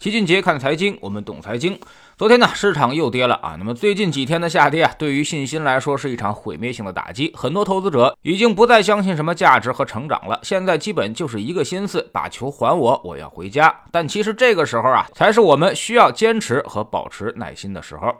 齐俊杰看财经，我们懂财经。昨天呢，市场又跌了啊。那么最近几天的下跌啊，对于信心来说是一场毁灭性的打击。很多投资者已经不再相信什么价值和成长了，现在基本就是一个心思，把球还我，我要回家。但其实这个时候啊，才是我们需要坚持和保持耐心的时候。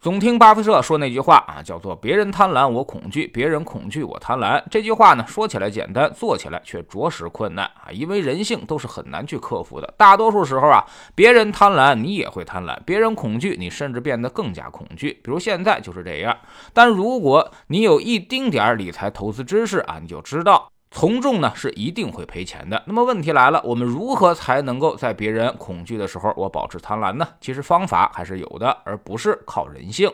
总听巴菲特说那句话啊，叫做“别人贪婪我恐惧，别人恐惧我贪婪”。这句话呢，说起来简单，做起来却着实困难啊，因为人性都是很难去克服的。大多数时候啊，别人贪婪，你也会贪婪；别人恐惧，你甚至变得更加恐惧。比如现在就是这样。但如果你有一丁点儿理财投资知识啊，你就知道。从众呢是一定会赔钱的。那么问题来了，我们如何才能够在别人恐惧的时候，我保持贪婪呢？其实方法还是有的，而不是靠人性。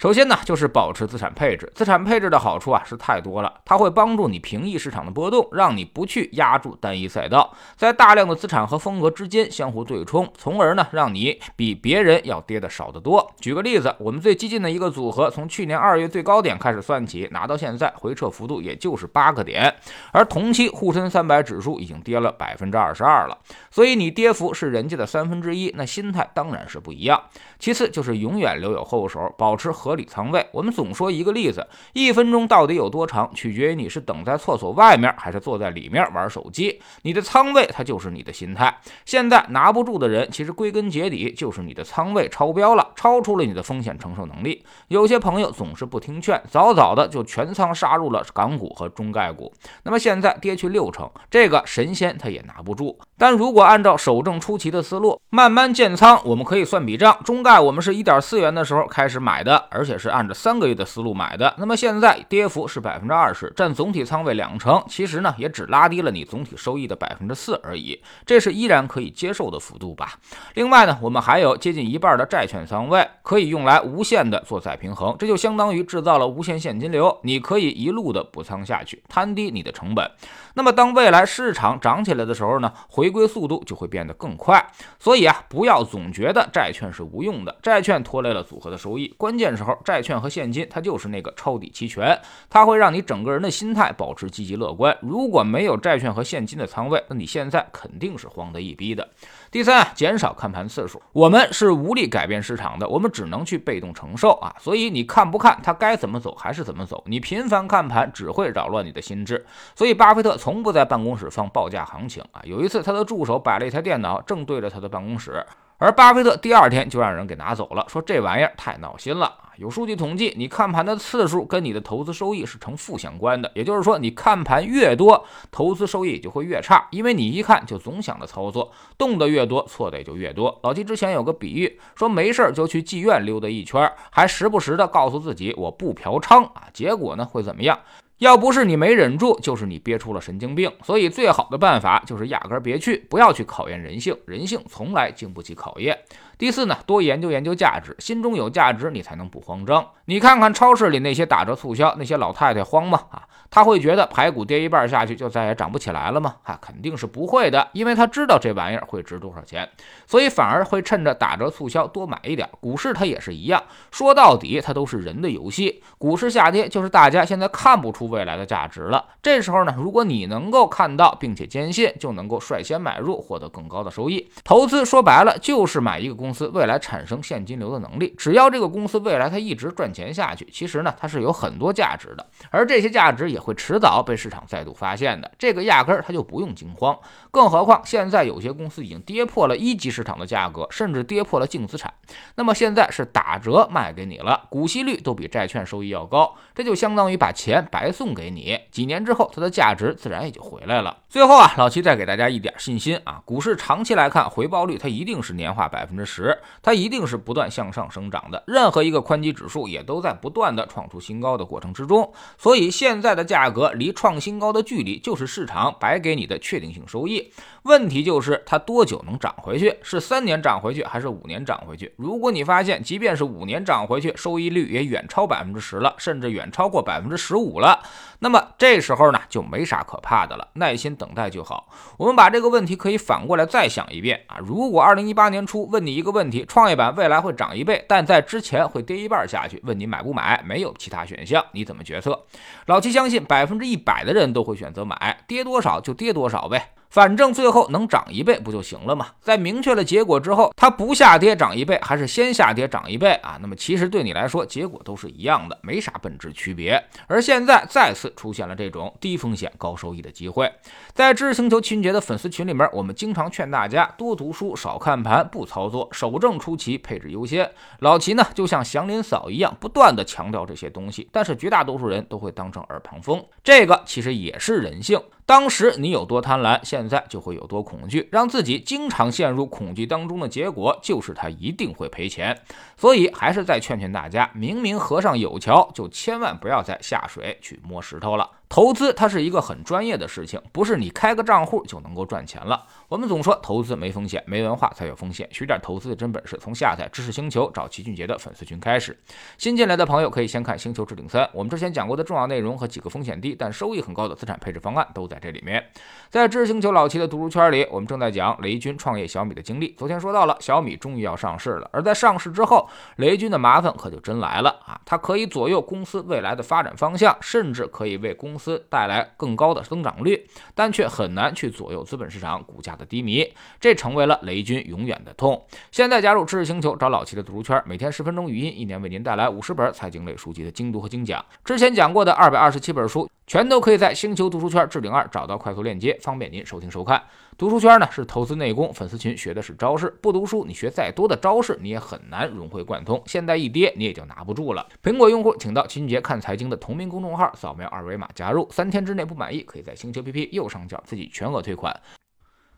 首先呢，就是保持资产配置。资产配置的好处啊是太多了，它会帮助你平抑市场的波动，让你不去压住单一赛道，在大量的资产和风格之间相互对冲，从而呢让你比别人要跌的少得多。举个例子，我们最激进的一个组合，从去年二月最高点开始算起，拿到现在回撤幅度也就是八个点，而同期沪深三百指数已经跌了百分之二十二了，所以你跌幅是人家的三分之一，那心态当然是不一样。其次就是永远留有后手，保持合合理仓位。我们总说一个例子，一分钟到底有多长，取决于你是等在厕所外面，还是坐在里面玩手机。你的仓位，它就是你的心态。现在拿不住的人，其实归根结底就是你的仓位超标了，超出了你的风险承受能力。有些朋友总是不听劝，早早的就全仓杀入了港股和中概股。那么现在跌去六成，这个神仙他也拿不住。但如果按照守正出奇的思路，慢慢建仓，我们可以算笔账，中概。我们是一点四元的时候开始买的，而而且是按照三个月的思路买的。那么现在跌幅是百分之二十，占总体仓位两成，其实呢也只拉低了你总体收益的百分之四而已，这是依然可以接受的幅度吧。另外呢，我们还有接近一半的债券仓位，可以用来无限的做再平衡，这就相当于制造了无限现金流，你可以一路的补仓下去，摊低你的成本。那么当未来市场涨起来的时候呢，回归速度就会变得更快。所以啊，不要总觉得债券是无用。的债券拖累了组合的收益，关键时候债券和现金它就是那个抄底期权，它会让你整个人的心态保持积极乐观。如果没有债券和现金的仓位，那你现在肯定是慌得一逼的。第三，减少看盘次数，我们是无力改变市场的，我们只能去被动承受啊。所以你看不看它该怎么走还是怎么走，你频繁看盘只会扰乱你的心智。所以巴菲特从不在办公室放报价行情啊。有一次他的助手摆了一台电脑，正对着他的办公室。而巴菲特第二天就让人给拿走了，说这玩意儿太闹心了啊！有数据统计，你看盘的次数跟你的投资收益是成负相关的，也就是说，你看盘越多，投资收益就会越差，因为你一看就总想着操作，动得越多，错的也就越多。老七之前有个比喻，说没事就去妓院溜达一圈，还时不时的告诉自己我不嫖娼啊，结果呢会怎么样？要不是你没忍住，就是你憋出了神经病。所以最好的办法就是压根别去，不要去考验人性，人性从来经不起考验。第四呢，多研究研究价值，心中有价值，你才能不慌张。你看看超市里那些打折促销，那些老太太慌吗？啊，他会觉得排骨跌一半下去就再也涨不起来了吗？啊，肯定是不会的，因为他知道这玩意儿会值多少钱，所以反而会趁着打折促销多买一点。股市它也是一样，说到底它都是人的游戏。股市下跌就是大家现在看不出未来的价值了。这时候呢，如果你能够看到并且坚信，就能够率先买入，获得更高的收益。投资说白了就是买一个公。公司未来产生现金流的能力，只要这个公司未来它一直赚钱下去，其实呢它是有很多价值的，而这些价值也会迟早被市场再度发现的，这个压根儿它就不用惊慌。更何况现在有些公司已经跌破了一级市场的价格，甚至跌破了净资产，那么现在是打折卖给你了，股息率都比债券收益要高，这就相当于把钱白送给你，几年之后它的价值自然也就回来了。最后啊，老七再给大家一点信心啊，股市长期来看回报率它一定是年化百分之十。值，它一定是不断向上生长的。任何一个宽基指数也都在不断的创出新高的过程之中。所以现在的价格离创新高的距离，就是市场摆给你的确定性收益。问题就是它多久能涨回去？是三年涨回去，还是五年涨回去？如果你发现，即便是五年涨回去，收益率也远超百分之十了，甚至远超过百分之十五了，那么这时候呢，就没啥可怕的了，耐心等待就好。我们把这个问题可以反过来再想一遍啊，如果二零一八年初问你一个。问题，创业板未来会涨一倍，但在之前会跌一半下去。问你买不买？没有其他选项，你怎么决策？老七相信百分之一百的人都会选择买，跌多少就跌多少呗。反正最后能涨一倍不就行了吗？在明确了结果之后，它不下跌涨一倍，还是先下跌涨一倍啊？那么其实对你来说，结果都是一样的，没啥本质区别。而现在再次出现了这种低风险高收益的机会，在知识星球秦杰的粉丝群里面，我们经常劝大家多读书、少看盘、不操作，守正出奇，配置优先。老齐呢，就像祥林嫂一样，不断的强调这些东西，但是绝大多数人都会当成耳旁风，这个其实也是人性。当时你有多贪婪，现在就会有多恐惧，让自己经常陷入恐惧当中的结果，就是他一定会赔钱。所以还是再劝劝大家，明明河上有桥，就千万不要再下水去摸石头了。投资它是一个很专业的事情，不是你开个账户就能够赚钱了。我们总说投资没风险，没文化才有风险。学点投资的真本事，从下载知识星球找齐俊杰的粉丝群开始。新进来的朋友可以先看《星球置顶三》，我们之前讲过的重要内容和几个风险低但收益很高的资产配置方案都在这里面。在知识星球老齐的读书圈里，我们正在讲雷军创业小米的经历。昨天说到了小米终于要上市了，而在上市之后，雷军的麻烦可就真来了啊！他可以左右公司未来的发展方向，甚至可以为公司带来更高的增长率，但却很难去左右资本市场股价的低迷，这成为了雷军永远的痛。现在加入知识星球，找老齐的读书圈，每天十分钟语音，一年为您带来五十本财经类书籍的精读和精讲。之前讲过的二百二十七本书。全都可以在星球读书圈置顶二找到快速链接，方便您收听收看。读书圈呢是投资内功，粉丝群学的是招式。不读书，你学再多的招式，你也很难融会贯通。现在一跌，你也就拿不住了。苹果用户请到秦杰看财经的同名公众号，扫描二维码加入。三天之内不满意，可以在星球 P P 右上角自己全额退款。